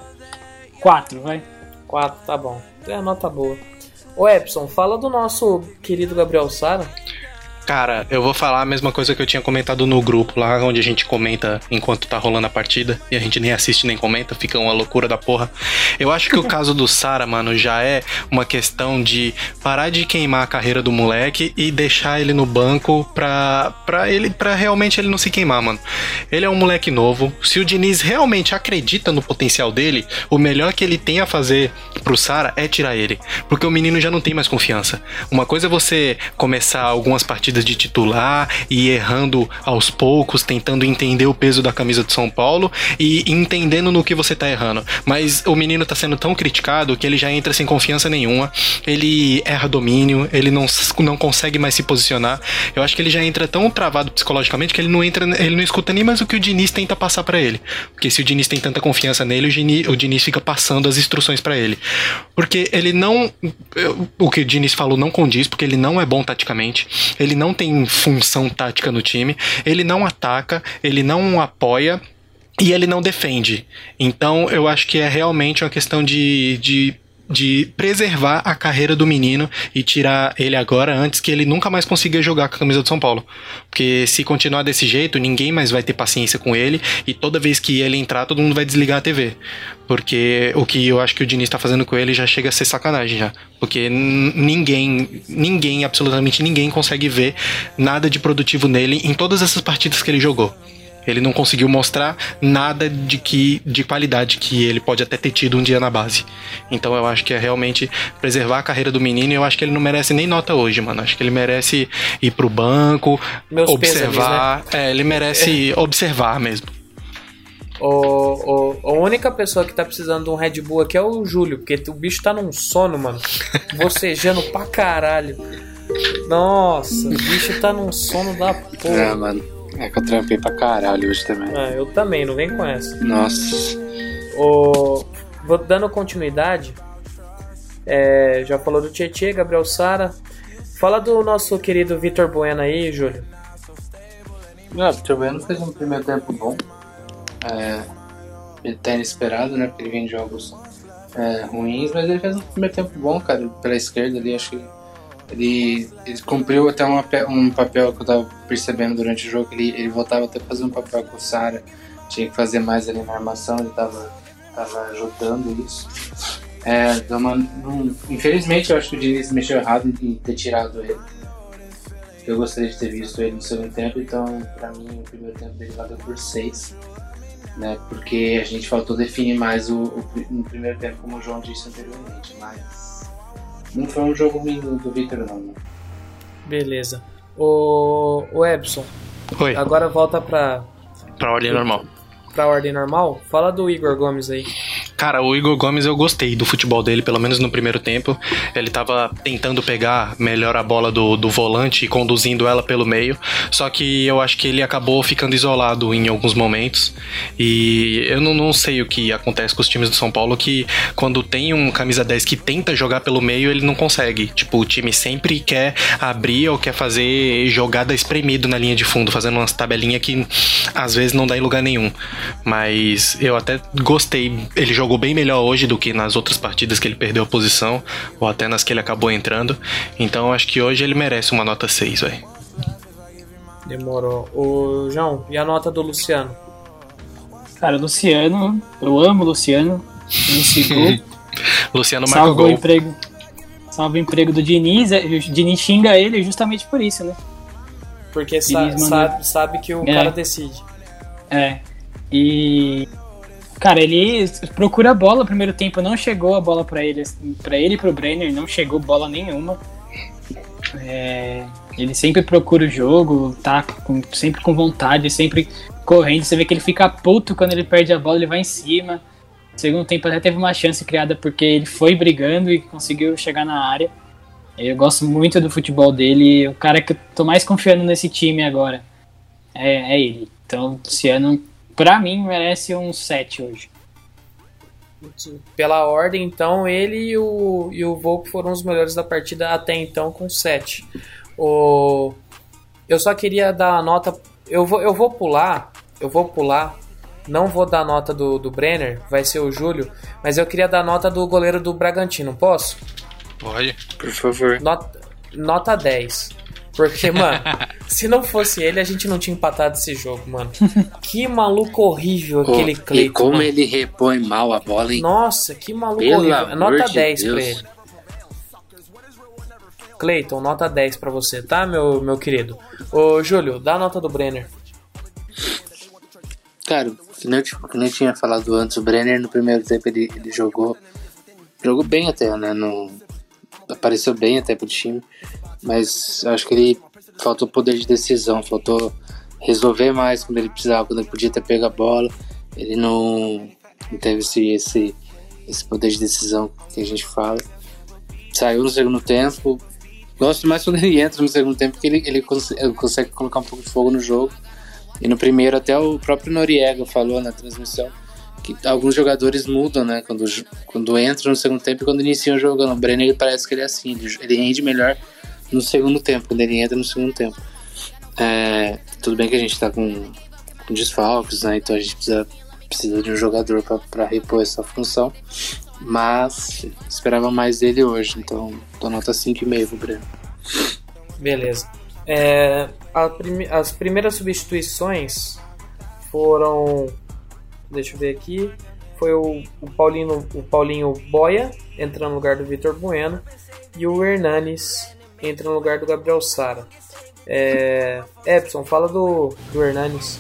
Speaker 3: 4, vai.
Speaker 1: 4, tá bom. É a nota boa. Ô Epson, fala do nosso querido Gabriel Sara.
Speaker 2: Cara, eu vou falar a mesma coisa que eu tinha comentado no grupo lá, onde a gente comenta enquanto tá rolando a partida e a gente nem assiste nem comenta, fica uma loucura da porra. Eu acho que o caso do Sara, mano, já é uma questão de parar de queimar a carreira do moleque e deixar ele no banco pra, pra, ele, pra realmente ele não se queimar, mano. Ele é um moleque novo. Se o Diniz realmente acredita no potencial dele, o melhor que ele tem a fazer pro Sara é tirar ele. Porque o menino já não tem mais confiança. Uma coisa é você começar algumas partidas de titular e errando aos poucos, tentando entender o peso da camisa do São Paulo e entendendo no que você tá errando. Mas o menino tá sendo tão criticado que ele já entra sem confiança nenhuma. Ele erra domínio, ele não, não consegue mais se posicionar. Eu acho que ele já entra tão travado psicologicamente que ele não entra, ele não escuta nem mais o que o Diniz tenta passar pra ele. Porque se o Diniz tem tanta confiança nele, o Diniz, o Diniz fica passando as instruções pra ele. Porque ele não. O que o Diniz falou não condiz, porque ele não é bom taticamente. Ele não tem função tática no time. Ele não ataca, ele não apoia. E ele não defende. Então eu acho que é realmente uma questão de, de, de preservar a carreira do menino e tirar ele agora antes que ele nunca mais consiga jogar com a camisa do São Paulo. Porque se continuar desse jeito, ninguém mais vai ter paciência com ele e toda vez que ele entrar, todo mundo vai desligar a TV. Porque o que eu acho que o Diniz tá fazendo com ele já chega a ser sacanagem já. Porque ninguém, ninguém, absolutamente ninguém consegue ver nada de produtivo nele em todas essas partidas que ele jogou. Ele não conseguiu mostrar nada de que de qualidade que ele pode até ter tido um dia na base. Então eu acho que é realmente preservar a carreira do menino. e Eu acho que ele não merece nem nota hoje, mano. Acho que ele merece ir pro banco,
Speaker 1: Meus
Speaker 2: observar. É, ele merece observar mesmo.
Speaker 1: O, o, a única pessoa que tá precisando de um Red Bull aqui é o Júlio, porque o bicho tá num sono, mano. Bocejando pra caralho. Nossa, o bicho tá num sono da porra.
Speaker 4: mano. É que eu trampei pra caralho hoje também.
Speaker 1: Ah, eu também, não vem com essa.
Speaker 4: Nossa.
Speaker 1: O, vou dando continuidade. é, já falou do Tietê, Gabriel Sara. Fala do nosso querido Vitor Bueno aí, Júlio.
Speaker 4: Não, o Vitor Bueno fez um primeiro tempo bom. É, ele tá inesperado, né? Porque ele vem de jogos é, ruins, mas ele fez um primeiro tempo bom, cara, pela esquerda ali, acho que ele, ele cumpriu até uma um papel que eu tava percebendo durante o jogo, ele, ele voltava até fazer um papel com o Sara, tinha que fazer mais ali na armação, ele tava, tava ajudando isso. É, uma- não- infelizmente eu acho que o Diniz mexeu errado em, ter tirado ele. Eu gostaria de ter visto ele no segundo tempo, então pra mim o primeiro tempo dele valeu por 6. Né, porque a gente faltou definir mais o, o no primeiro tempo, como o João disse anteriormente, mas não foi um jogo ruim do, Victor não. né?
Speaker 1: Beleza. O, o Ebson,
Speaker 2: Oi,
Speaker 1: agora volta pra,
Speaker 2: pra ordem normal.
Speaker 1: pra ordem normal. Fala do Igor Gomes aí.
Speaker 2: Cara, o Igor Gomes eu gostei do futebol dele, pelo menos no primeiro tempo. Ele tava tentando pegar melhor a bola do, do volante e conduzindo ela pelo meio. Só que eu acho que ele acabou ficando isolado em alguns momentos. E eu não, não sei o que acontece com os times do São Paulo, que quando tem um camisa 10 que tenta jogar pelo meio, ele não consegue. Tipo, o time sempre quer abrir ou quer fazer jogada espremido na linha de fundo, fazendo umas tabelinhas que às vezes não dá em lugar nenhum. Mas eu até gostei. Ele jogou bem melhor hoje do que nas outras partidas que ele perdeu a posição, ou até nas que ele acabou entrando. Então eu acho que hoje ele merece uma nota 6, velho.
Speaker 1: Demorou. O João, e a nota do Luciano?
Speaker 3: Cara, o Luciano, eu amo o Luciano. MC Gol,
Speaker 2: Luciano marca
Speaker 3: salvou o emprego. Salva o emprego do Diniz. é, O Diniz xinga ele justamente por isso, né?
Speaker 1: Porque sa-
Speaker 3: mandou-
Speaker 1: sabe, sabe que o
Speaker 3: É.
Speaker 1: cara decide.
Speaker 3: É. E Cara, ele procura a bola. No primeiro tempo não chegou a bola pra ele, para ele e pro Brenner, não chegou bola nenhuma. É, ele sempre procura o jogo, tá com- sempre com vontade, sempre correndo. Você vê que ele fica puto quando ele perde a bola, ele vai em cima. Segundo tempo até teve uma chance criada porque ele foi brigando e conseguiu chegar na área. Eu gosto muito do futebol dele. O cara que eu tô mais confiando nesse time agora é, é ele. Então, Luciano, pra mim, merece um 7 hoje.
Speaker 1: Pela ordem, então, ele e o, e o Volk foram os melhores da partida até então, com 7. O... Eu só queria dar a nota. Eu vou, eu vou pular. Eu vou pular. Não vou dar a nota do, do Brenner, vai ser o Júlio. Mas eu queria dar a nota do goleiro do Bragantino, posso?
Speaker 2: Pode.
Speaker 4: Por favor.
Speaker 1: Nota, nota 10. Porque, mano, se não fosse ele, a gente não tinha empatado esse jogo, mano. Que maluco horrível
Speaker 4: Pô,
Speaker 1: aquele
Speaker 4: e
Speaker 1: Cleiton.
Speaker 4: como
Speaker 1: mano.
Speaker 4: ele repõe mal a bola, hein?
Speaker 1: Nossa, que maluco
Speaker 4: Pelo
Speaker 1: horrível.
Speaker 4: amor
Speaker 1: Nota
Speaker 4: de
Speaker 1: 10 pra
Speaker 4: Deus.
Speaker 1: ele. Cleiton, nota 10 pra você, tá, meu, meu querido? Ô, Júlio, dá a nota do Brenner.
Speaker 4: Cara, que nem, eu, tipo, eu tinha falado antes, o Brenner no primeiro tempo ele, ele jogou. Jogou bem até, né? No, apareceu bem até pro time. Mas acho que ele faltou poder de decisão, faltou resolver mais quando ele precisava, quando ele podia ter pego a bola. Ele não, não teve esse, esse, esse poder de decisão que a gente fala. Saiu no segundo tempo. Gosto mais quando ele entra no segundo tempo, porque ele, ele, cons- consegue colocar um pouco de fogo no jogo. E no primeiro, até o próprio Noriega falou na transmissão que alguns jogadores mudam, né? Quando, quando entram no segundo tempo e quando iniciam jogando. O Brenner ele parece que ele é assim, ele, ele rende melhor no segundo tempo, quando ele entra no segundo tempo. É, tudo bem que a gente tá com, com desfalques, né? Então a gente precisa, precisa de um jogador para repor essa função. Mas esperava mais dele hoje, então tô nota 5,5 pro Breno.
Speaker 1: Beleza. É, as primeiras substituições foram. Deixa eu ver aqui. Foi o, o, Paulinho, o Paulinho Boia entrando no lugar do Vitor Bueno e o Hernanes entra no lugar do Gabriel Sara. É, Epson, fala do, do Hernanes.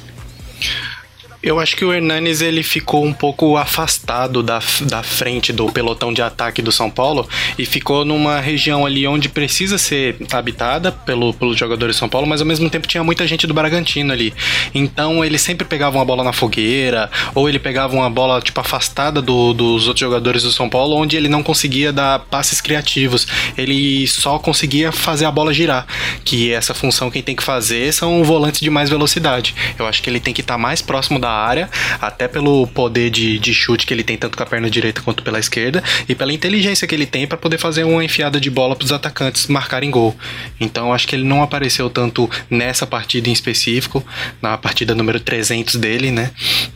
Speaker 2: Eu acho que o Hernanes ele ficou um pouco afastado da, da frente do pelotão de ataque do São Paulo e ficou numa região ali onde precisa ser habitada pelo, pelos jogadores de São Paulo, mas ao mesmo tempo tinha muita gente do Bragantino ali. Então ele sempre pegava uma bola na fogueira ou ele pegava uma bola tipo afastada do- dos outros jogadores do São Paulo, onde ele não conseguia dar passes criativos. Ele só conseguia fazer a bola girar, que essa função quem tem que fazer são volantes de mais velocidade. Eu acho que ele tem que estar mais próximo da área, até pelo poder de, de chute que ele tem tanto com a perna direita quanto pela esquerda e pela inteligência que ele tem para poder fazer uma enfiada de bola para os atacantes marcarem gol. Então acho que ele não apareceu tanto nessa partida em específico, na partida número 300 dele, né,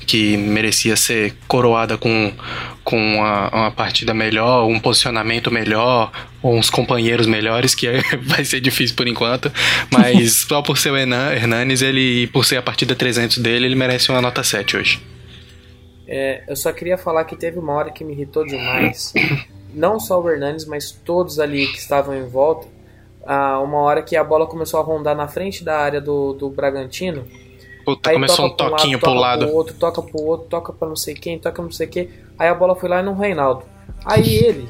Speaker 2: que merecia ser coroada com com uma, uma partida melhor, um posicionamento melhor, ou uns companheiros melhores, que é- vai ser difícil por enquanto, mas só por ser o Hernan- Hernanes, ele, por ser a partida 300 dele, ele merece uma nota 7 hoje.
Speaker 1: É, eu só queria falar que teve uma hora que me irritou demais. Não só o Hernanes, mas todos ali que estavam em volta. Ah, uma hora que a bola começou a rondar na frente da área do, do Bragantino.
Speaker 2: Puta,
Speaker 1: Aí
Speaker 2: começou um
Speaker 1: toca
Speaker 2: toquinho
Speaker 1: toca
Speaker 2: pro lado.
Speaker 1: Pro outro, toca pro outro, toca pra não sei quem, toca pra não sei quem. Aí a bola foi lá no Reinaldo. Aí ele.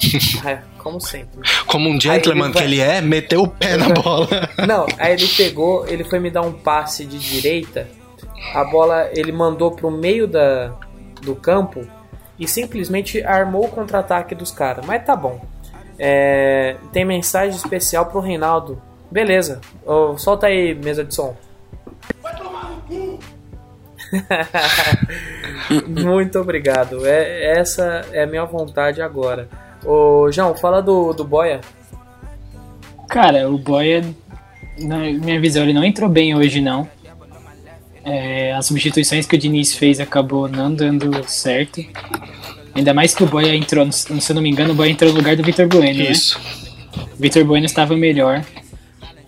Speaker 1: é, como sempre.
Speaker 2: Como um gentleman
Speaker 1: ele
Speaker 2: que
Speaker 1: vai-
Speaker 2: ele é, meteu o pé na bola.
Speaker 1: Não, aí ele pegou, ele foi me dar um passe de direita. A bola ele mandou pro meio da, do campo e simplesmente armou o contra-ataque dos caras. Mas tá bom. É, tem mensagem especial pro Reinaldo. Beleza, Ô, solta aí, mesa de som. Muito obrigado. É, essa é a minha vontade agora. Ô, João, fala do, do Boia.
Speaker 3: Cara, o Boia, na minha visão, ele não entrou bem hoje, não. É, as substituições que o Diniz fez acabou não dando certo. Ainda mais que o Boia entrou, no- se eu não me engano, o Boia entrou no lugar do Vitor Bueno, né?
Speaker 2: Isso.
Speaker 3: O Vitor Bueno estava melhor.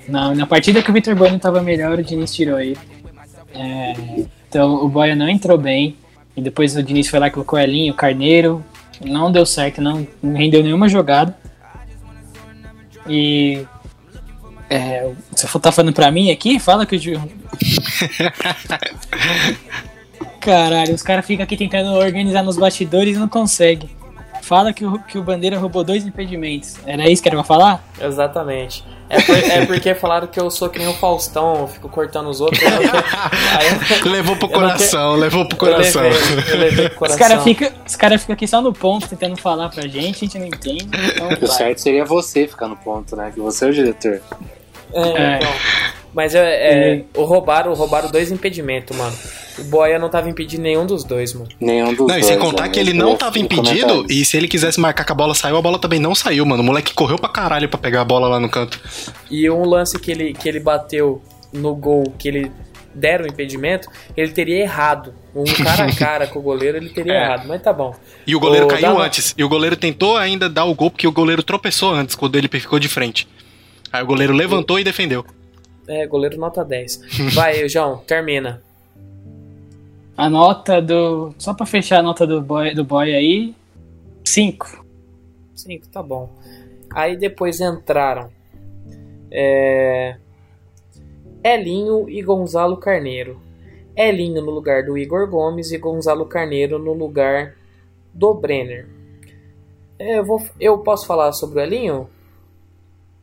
Speaker 3: Na, na partida que o Vitor Bueno estava melhor, o Diniz tirou ele. É, então o Boia não entrou bem. E depois o Diniz foi lá e colocou o Elinho, o Carneiro. Não deu certo, não, não rendeu nenhuma jogada. E. É, você tá falando pra mim aqui? Fala que o Caralho, os caras ficam aqui tentando organizar nos bastidores e não conseguem. Fala que o, que o Bandeira roubou dois impedimentos. Era isso que era pra falar?
Speaker 1: Exatamente. É, por- é porque falaram que eu sou que nem o Faustão, eu fico cortando os outros. eu
Speaker 2: Levou pro coração, levou pro
Speaker 1: eu
Speaker 2: coração.
Speaker 1: levei, eu levei pro
Speaker 3: Os
Speaker 1: coração.
Speaker 3: caras ficam cara fica aqui só no ponto tentando falar pra gente, a gente não entende. Então,
Speaker 4: O certo seria você ficar no ponto, né? Que você é o diretor.
Speaker 1: É,
Speaker 3: É.
Speaker 1: então. Mas é, é, o roubaram, roubaram dois impedimentos, mano. O Boia não tava impedindo nenhum dos dois, mano.
Speaker 4: Nenhum dos
Speaker 2: Não,
Speaker 4: dois.
Speaker 2: e sem contar
Speaker 4: né?
Speaker 2: que ele não tava impedido, e se ele quisesse marcar que a bola saiu, a bola também não saiu, mano. O moleque correu pra caralho pra pegar a bola lá no canto.
Speaker 1: E um lance que ele, que ele bateu no gol, que ele deram o impedimento, ele teria errado. Um cara a cara com o goleiro, ele teria
Speaker 2: É.
Speaker 1: errado, mas tá bom.
Speaker 2: E o goleiro
Speaker 1: Ô,
Speaker 2: caiu antes. E o goleiro tentou ainda dar o gol porque o goleiro tropeçou antes, quando ele ficou de frente. Aí o goleiro levantou e defendeu.
Speaker 1: É, goleiro nota 10. Vai, João, termina.
Speaker 3: A nota do. Só pra fechar a nota do boy, do boy aí. 5.
Speaker 1: Cinco, tá bom. Aí depois entraram é, Elinho e Gonzalo Carneiro. Elinho no lugar do Igor Gomes e Gonzalo Carneiro no lugar do Brenner. É, Eu, vou, eu posso falar sobre o Elinho?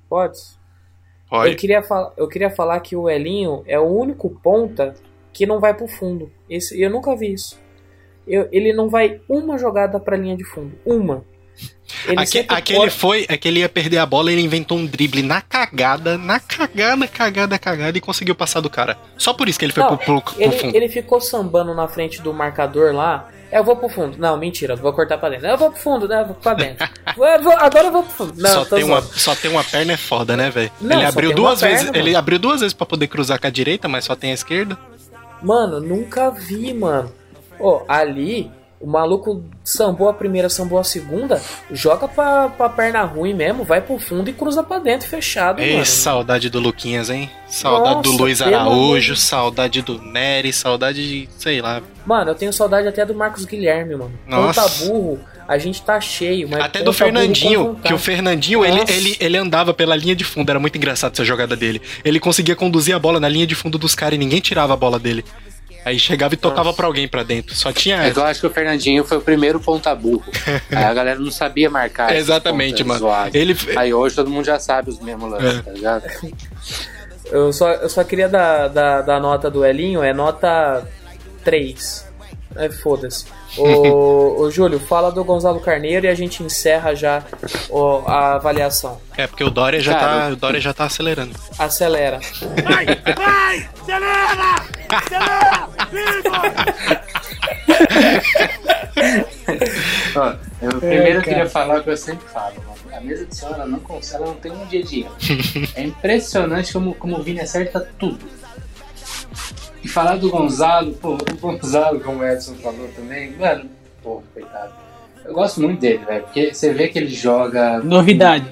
Speaker 1: Pode? Eu queria, fal- eu queria falar que o Elinho é o único ponta que não vai pro fundo. Esse, eu nunca vi isso. Eu- ele não vai uma jogada pra linha de fundo. Uma. Ele
Speaker 2: Aque- aquele
Speaker 1: corre-
Speaker 2: foi, é que ele ia perder a bola, ele inventou um drible na cagada, na cagada, cagada, cagada e conseguiu passar do cara. Só por isso que ele foi
Speaker 1: Não,
Speaker 2: pro, pro, pro
Speaker 1: ele,
Speaker 2: fundo.
Speaker 1: ele ficou sambando na frente do marcador lá. É, Eu vou pro fundo. Não, mentira, vou cortar pra dentro. Eu vou pro fundo, né? Eu vou pra dentro. Eu vou- agora eu vou pro fundo. Não,
Speaker 2: só, tem uma, só tem uma perna é foda, né, velho? Ele abriu duas vezes,
Speaker 1: perna,
Speaker 2: ele
Speaker 1: mano.
Speaker 2: abriu duas vezes pra poder cruzar com a direita, mas só tem a esquerda.
Speaker 1: Mano, nunca vi, mano. Ô, ali, o maluco sambou a primeira, sambou a segunda. Joga pra, pra perna ruim mesmo, vai pro fundo e cruza pra dentro, fechado,
Speaker 2: Ei,
Speaker 1: mano.
Speaker 2: saudade do Luquinhas, hein? Saudade do
Speaker 1: Nossa,
Speaker 2: Luiz
Speaker 1: pelo amor
Speaker 2: Araújo,
Speaker 1: de-
Speaker 2: saudade do Nery, saudade de, sei lá.
Speaker 1: Mano, eu tenho saudade até do Marcos Guilherme, mano.
Speaker 2: Nossa.
Speaker 1: Ponta burro, a gente tá cheio, mas
Speaker 2: Até do Fernandinho, que o Fernandinho, ele, ele, ele andava pela linha de fundo, era muito engraçado essa jogada dele. Ele conseguia conduzir a bola na linha de fundo dos caras e ninguém tirava a bola dele. Aí chegava e tocava pra alguém pra dentro. Só tinha.
Speaker 4: É que eu acho que o Fernandinho foi o primeiro ponta burro. Aí a galera não sabia marcar.
Speaker 2: Exatamente,
Speaker 4: pontas
Speaker 2: mano. Ele.
Speaker 4: Aí hoje todo mundo já sabe os mesmos lances,
Speaker 2: É.
Speaker 4: tá ligado?
Speaker 1: Eu só, eu só queria dar, dar, dar nota do Elinho, é nota 3. É, foda-se. Ô, ô, Júlio, fala do Gonzalo Carneiro e a gente encerra já ó, a avaliação.
Speaker 2: É, porque o Dória já,
Speaker 4: Cara,
Speaker 2: tá, o Dória já tá acelerando.
Speaker 1: Acelera.
Speaker 4: Ó, eu primeiro
Speaker 3: cara.
Speaker 4: queria falar o que eu sempre falo, mano. A mesa de som, ela não consegue, ela não tem um dia a dia. É impressionante como, como o Vini acerta tudo. E falar do Gonzalo, pô, o Gonzalo, como o Edson falou também, mano, pô, coitado. Eu gosto muito dele, velho, porque você vê que ele joga.
Speaker 3: Novidade.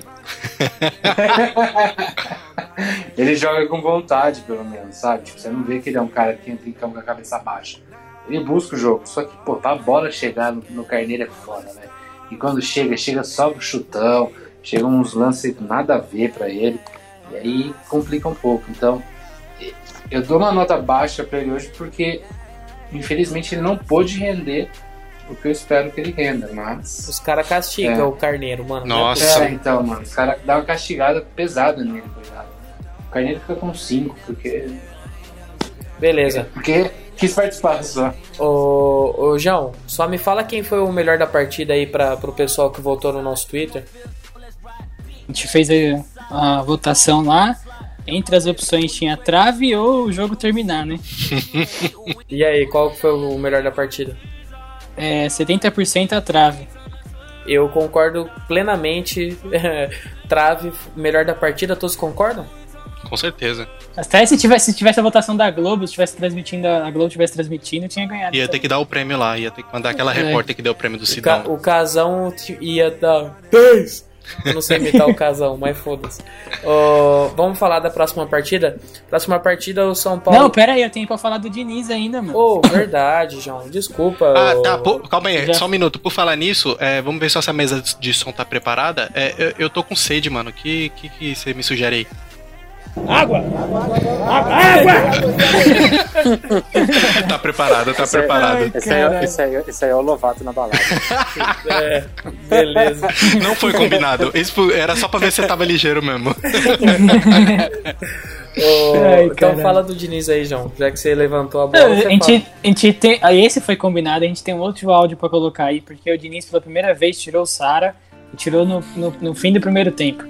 Speaker 4: ele joga com vontade, pelo menos, sabe? Tipo, você não vê que ele é um cara que entra em campo com a cabeça baixa. Ele busca o jogo, só que, pô, pra bola chegar no, no carneiro é foda, né? E quando chega, chega só pro chutão, chega uns lances nada a ver pra ele, e aí complica um pouco. Então, eu dou uma nota baixa pra ele hoje porque, infelizmente, ele não pôde render o que eu espero que ele renda, mas.
Speaker 1: Os caras castigam
Speaker 4: É.
Speaker 1: o Carneiro, mano. não é
Speaker 2: Nossa.
Speaker 4: É, então, mano, os caras dão uma castigada pesada nele, coitado. O Carneiro fica com 5, porque.
Speaker 1: Beleza.
Speaker 4: Porque quis participar só.
Speaker 1: Ô, ô, João, só me fala quem foi o melhor da partida aí pra, pro pessoal que votou no nosso Twitter.
Speaker 3: A gente fez a, a votação lá. Entre as opções tinha trave ou o jogo terminar, né?
Speaker 1: E aí, qual foi o melhor da partida?
Speaker 3: É 70% a trave.
Speaker 1: Eu concordo plenamente. Trave, melhor da partida, todos concordam?
Speaker 2: Com certeza.
Speaker 3: Até se tivesse, se tivesse a votação da Globo, se tivesse transmitindo, a Globo tivesse transmitindo, tinha ganhado.
Speaker 2: Ia ter que dar o prêmio lá, ia ter que mandar aquela
Speaker 3: É.
Speaker 2: repórter que deu o prêmio do
Speaker 1: O, ca-
Speaker 2: Sidão.
Speaker 1: o casão ia dar 10. Eu não sei imitar o casão, mas foda-se. Ô, vamos falar da próxima partida? Próxima partida, o São Paulo.
Speaker 3: Não, pera aí, eu tenho pra falar do Diniz ainda, mano.
Speaker 1: Ô, verdade, João. Desculpa.
Speaker 2: Ah, tá. pô, calma aí,
Speaker 3: Já-
Speaker 2: só um minuto. Por falar nisso, é, vamos ver se essa mesa de som tá preparada. É, eu, eu tô com sede, mano. O que, que, que você me sugere aí? Tá preparado, tá preparado.
Speaker 4: Esse aí, é- esse, esse aí é o Lovato na balada.
Speaker 1: É, beleza.
Speaker 2: Não foi combinado. Isso era só pra ver se você tava ligeiro mesmo.
Speaker 1: Ô,
Speaker 3: Ai,
Speaker 1: então
Speaker 3: caralho.
Speaker 1: fala do Diniz aí, João. Já que você levantou a
Speaker 3: Não,
Speaker 1: bola,
Speaker 3: a,
Speaker 1: você fala.
Speaker 3: gente, a gente tem. aí Esse foi combinado, a gente tem um outro áudio pra colocar aí, porque o Diniz pela primeira vez tirou o Sara e tirou no, no, no fim do primeiro tempo.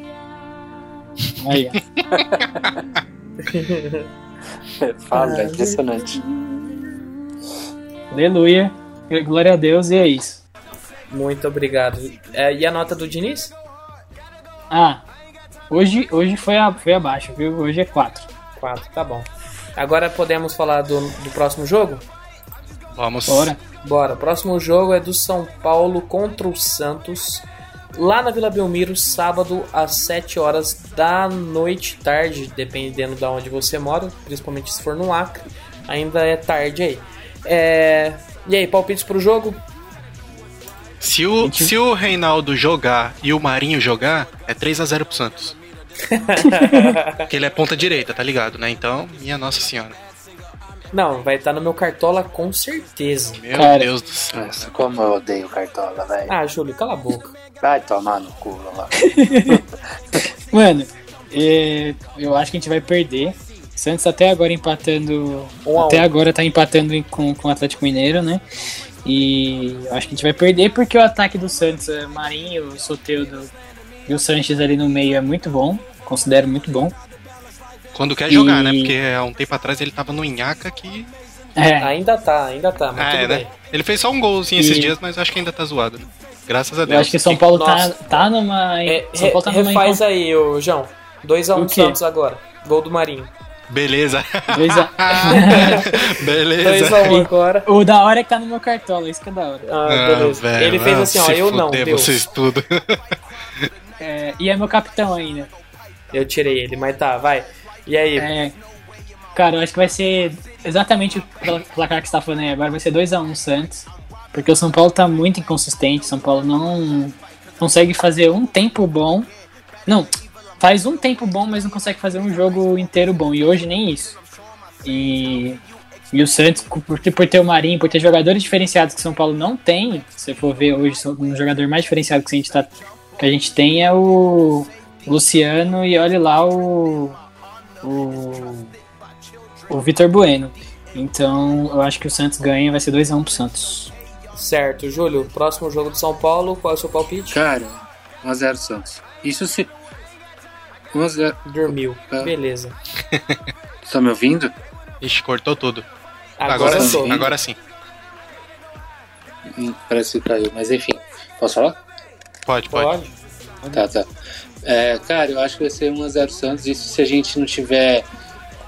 Speaker 3: Aí.
Speaker 4: Fala, é impressionante.
Speaker 3: Aleluia. Glória a Deus, e é isso.
Speaker 1: Muito obrigado. É, e a nota do Diniz?
Speaker 3: Ah, hoje, hoje foi, a, foi abaixo, viu? Hoje é 4.
Speaker 1: 4, tá bom. Agora podemos falar do, do próximo jogo?
Speaker 2: Vamos.
Speaker 3: Bora.
Speaker 1: Bora. O próximo jogo é do São Paulo contra o Santos. Lá na Vila Belmiro, sábado às 7 horas da noite, tarde, dependendo de onde você mora, principalmente se for no Acre, ainda é tarde aí. É... E aí, palpites pro jogo?
Speaker 2: Se o, se o Reinaldo jogar e o Marinho jogar, é 3x0 pro Santos. Porque ele é ponta direita, tá ligado, né? Então, minha Nossa Senhora.
Speaker 1: Não, vai estar no meu cartola com certeza.
Speaker 2: Meu
Speaker 3: Cara.
Speaker 2: Deus do céu.
Speaker 4: Nossa, como eu odeio Cartola, velho.
Speaker 1: Ah, Júlio, cala a boca.
Speaker 4: Vai tomar no cu lá.
Speaker 3: Mano, é, eu acho que a gente vai perder. Santos até agora empatando.
Speaker 1: Um
Speaker 3: até
Speaker 1: um.
Speaker 3: agora tá empatando em- com, com o Atlético Mineiro, né? E eu acho que a gente vai perder porque o ataque do Santos, é, Marinho, o Soteudo e o Sanches ali no meio é muito bom. Considero muito bom.
Speaker 2: Quando quer jogar,
Speaker 3: E-
Speaker 2: né? Porque há um tempo atrás ele tava no Inhaca que.
Speaker 3: É,
Speaker 1: Ainda tá, ainda tá, mas
Speaker 2: Ah,
Speaker 1: tudo
Speaker 2: é,
Speaker 1: bem.
Speaker 2: né? Ele fez só um golzinho esses
Speaker 3: E-
Speaker 2: dias, mas acho que ainda tá zoado. Né? Graças a
Speaker 3: eu
Speaker 2: Deus.
Speaker 3: acho que São Paulo tá,
Speaker 1: Nossa.
Speaker 3: tá numa.
Speaker 1: É,
Speaker 3: São Paulo tá
Speaker 1: re-
Speaker 3: numa
Speaker 1: refaz aí, ô João. 2x1
Speaker 3: O
Speaker 1: um? Santos agora. Gol do Marinho.
Speaker 2: Beleza.
Speaker 3: dois a-
Speaker 2: Beleza.
Speaker 1: 2x1 agora.
Speaker 3: o da hora é que tá no meu cartola, isso que é da hora.
Speaker 1: Ah,
Speaker 2: Não,
Speaker 1: beleza.
Speaker 2: velho,
Speaker 1: Ele fez
Speaker 2: ah,
Speaker 1: assim, ó, eu não, Deus.
Speaker 2: vocês tudo.
Speaker 3: É, e é meu capitão ainda.
Speaker 1: Eu tirei ele, mas tá, vai. E aí?
Speaker 3: É, cara, eu acho que vai ser exatamente o pla- placar que você tá falando aí agora. Vai ser 2x1 Santos. Porque o São Paulo tá muito inconsistente. São Paulo não consegue fazer um tempo bom. Não, faz um tempo bom, mas não consegue fazer um jogo inteiro bom. E hoje nem isso. E, e o Santos, por por ter o Marinho, por ter jogadores diferenciados que o São Paulo não tem, se for ver hoje, um jogador mais diferenciado que a gente, tá, que a gente tem é o Luciano e olha lá o o, o Vitor Bueno. Então eu acho que o Santos ganha, vai ser 2x1 pro Santos.
Speaker 1: Certo, Júlio, próximo jogo do São Paulo, qual é o seu palpite?
Speaker 4: Cara, 1x0 Santos. Isso se. 1x0.
Speaker 1: Dormiu.
Speaker 4: É.
Speaker 1: Beleza.
Speaker 4: Tá me ouvindo?
Speaker 2: Ixi, cortou tudo.
Speaker 1: Agora,
Speaker 2: Agora, sim, agora sim.
Speaker 4: Hum, Parece que caiu, mas enfim. Posso falar?
Speaker 2: Pode, pode.
Speaker 1: Pode?
Speaker 4: Tá, tá. É, cara, eu acho que vai ser 1x0 Santos. Isso se a gente não tiver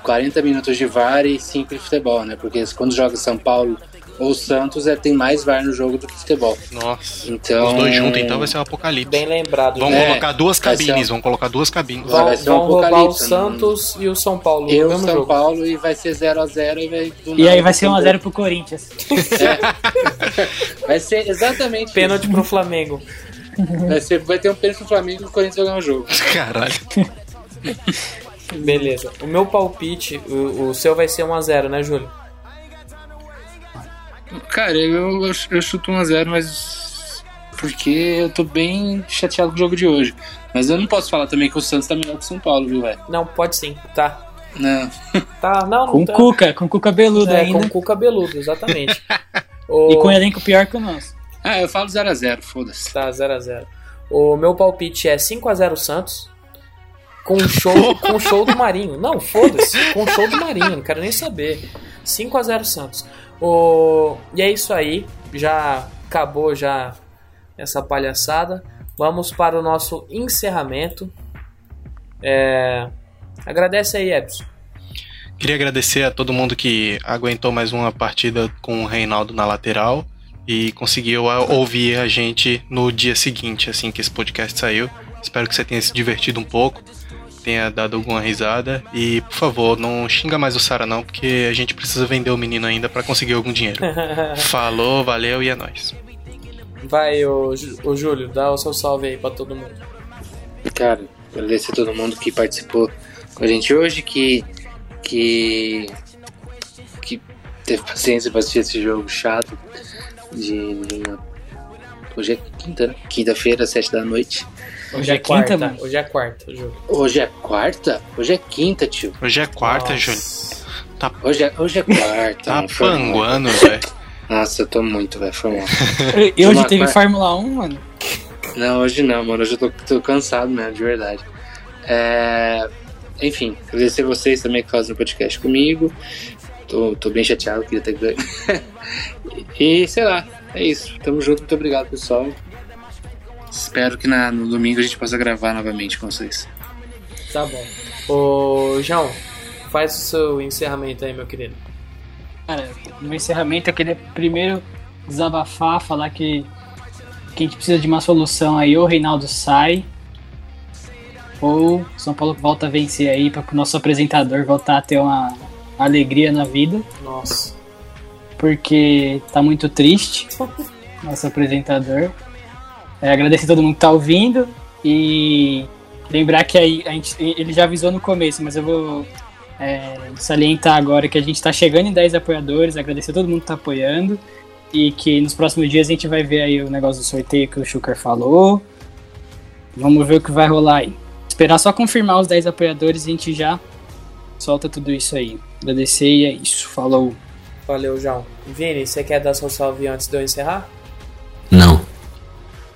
Speaker 4: 40 minutos de VAR e 5 de futebol, né? Porque quando joga São Paulo ou Santos, é, tem mais VAR no jogo do que futebol.
Speaker 2: Nossa.
Speaker 4: Então.
Speaker 2: Os dois juntos, então, vai ser um apocalipse.
Speaker 1: Bem lembrado.
Speaker 2: Vamos
Speaker 1: né?
Speaker 4: É,
Speaker 2: colocar duas
Speaker 4: vai ser
Speaker 2: cabines,
Speaker 4: um-
Speaker 2: vamos colocar duas cabines.
Speaker 4: Vai-
Speaker 1: Vão,
Speaker 4: ser um
Speaker 1: vão roubar o
Speaker 4: apocalipse,
Speaker 1: Santos e o São Paulo
Speaker 4: Eu,
Speaker 1: no mesmo
Speaker 4: São
Speaker 1: jogo.
Speaker 4: Paulo, e vai ser 0x0 e vai.
Speaker 3: E aí vai ser
Speaker 4: ter um
Speaker 3: 1x0 pro Corinthians.
Speaker 4: gol. Vai ser exatamente
Speaker 1: Pênalti pro Flamengo.
Speaker 4: Isso. Vai, ser, vai ter um pênalti pro Flamengo e o Corinthians vai ganhar o jogo.
Speaker 2: Caralho.
Speaker 1: Beleza. O meu palpite, o, o seu vai ser 1x0, né, Júlio?
Speaker 4: Cara, eu, eu, eu chuto 1x0, mas. Porque eu tô bem chateado com o jogo de hoje. Mas eu não posso falar também que o Santos tá melhor que o São Paulo, viu, velho?
Speaker 1: Não, pode sim. Tá.
Speaker 4: Não.
Speaker 1: Tá, não, não
Speaker 3: Com
Speaker 1: tá.
Speaker 3: Cuca, com Cuca beludo
Speaker 1: É,
Speaker 3: ainda.
Speaker 1: com cu cabeludo, exatamente. O-
Speaker 3: E com um elenco pior que o nosso.
Speaker 4: Ah, eu falo 0x0, foda-se.
Speaker 1: Tá, 0x0. O meu palpite é 5x0 Santos. Com show, com show do Marinho. Não, foda-se. Com show do Marinho, não quero nem saber. 5x0 Santos. O... E é isso aí. Já acabou já essa palhaçada. Vamos para o nosso encerramento. É... Agradece aí, Epson.
Speaker 2: Queria agradecer a todo mundo que aguentou mais uma partida com o Reinaldo na lateral e conseguiu ouvir a gente no dia seguinte, assim que esse podcast saiu. Espero que você tenha se divertido um pouco, tenha dado alguma risada e, por favor, não xinga mais o Sara não, porque a gente precisa vender o menino ainda pra conseguir algum dinheiro. Falou, valeu e é nóis.
Speaker 1: Vai, o, Jú- o Júlio, dá o seu salve aí pra todo mundo.
Speaker 4: Cara, agradecer a todo mundo que participou com a gente hoje, que, que, que teve paciência pra assistir esse jogo chato de, de Hoje é quinta, né? Quinta-feira, sete da noite.
Speaker 3: Hoje é quinta,
Speaker 1: quarta.
Speaker 3: mano.
Speaker 1: Hoje é quarta, Ju.
Speaker 4: Hoje é quarta? Hoje é quinta, tio.
Speaker 2: Hoje é quarta,
Speaker 1: Nossa.
Speaker 2: Júnior. Tá,
Speaker 4: Hoje é, hoje é quarta.
Speaker 2: tá
Speaker 4: mano, mal.
Speaker 2: panguando, velho.
Speaker 4: Nossa, eu tô muito, velho. Foi mal.
Speaker 3: E hoje teve
Speaker 4: quarta.
Speaker 3: Fórmula 1, mano.
Speaker 4: Não, hoje não, mano. Hoje eu tô, tô cansado mesmo, de verdade. É, Enfim, agradecer vocês também que fazem o podcast comigo. Tô, tô bem chateado, queria ter ganho. e sei lá, é isso. Tamo junto, muito obrigado, pessoal. Espero que na- no domingo a gente possa gravar novamente com vocês.
Speaker 1: Tá bom. Ô, João, faz o seu encerramento aí, meu querido.
Speaker 3: Cara, no encerramento eu queria primeiro desabafar, falar que, que a gente precisa de uma solução aí, ou o Reinaldo sai, ou São Paulo volta a vencer aí para o nosso apresentador voltar a ter uma alegria na vida,
Speaker 1: Nossa.
Speaker 3: porque tá muito triste nosso apresentador. É, agradecer a todo mundo que tá ouvindo e lembrar que aí a gente, ele já avisou no começo, mas eu vou é, salientar agora que a gente tá chegando em 10 apoiadores, agradecer a todo mundo que tá apoiando e que nos próximos dias a gente vai ver aí o negócio do sorteio que o Schuker falou. Vamos ver o que vai rolar aí. Esperar só confirmar os 10 apoiadores e a gente já solta tudo isso aí. Agradecer e é isso. Falou.
Speaker 1: Valeu, João. Vini, você quer dar seu salve antes de eu encerrar?
Speaker 5: Não.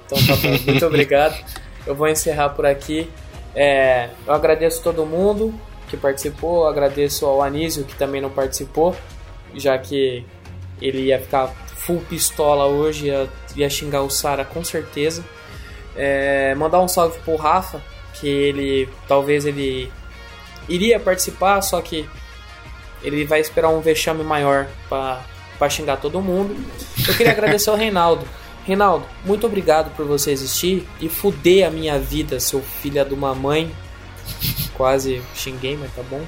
Speaker 1: Então tá bom, muito obrigado. Eu vou encerrar por aqui. É, eu agradeço todo mundo que participou, eu agradeço ao Anísio que também não participou, já que ele ia ficar full pistola hoje, ia, ia xingar o Sara com certeza. É, mandar um salve pro Rafa, que ele talvez ele iria participar, só que ele vai esperar um vexame maior para xingar todo mundo. Eu queria agradecer ao Reinaldo. Reinaldo, muito obrigado por você existir e fuder a minha vida, seu filho de uma mãe. Quase xinguei, mas tá bom.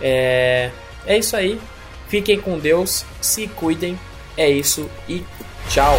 Speaker 1: É, é isso aí. Fiquem com Deus, se cuidem. É isso e tchau.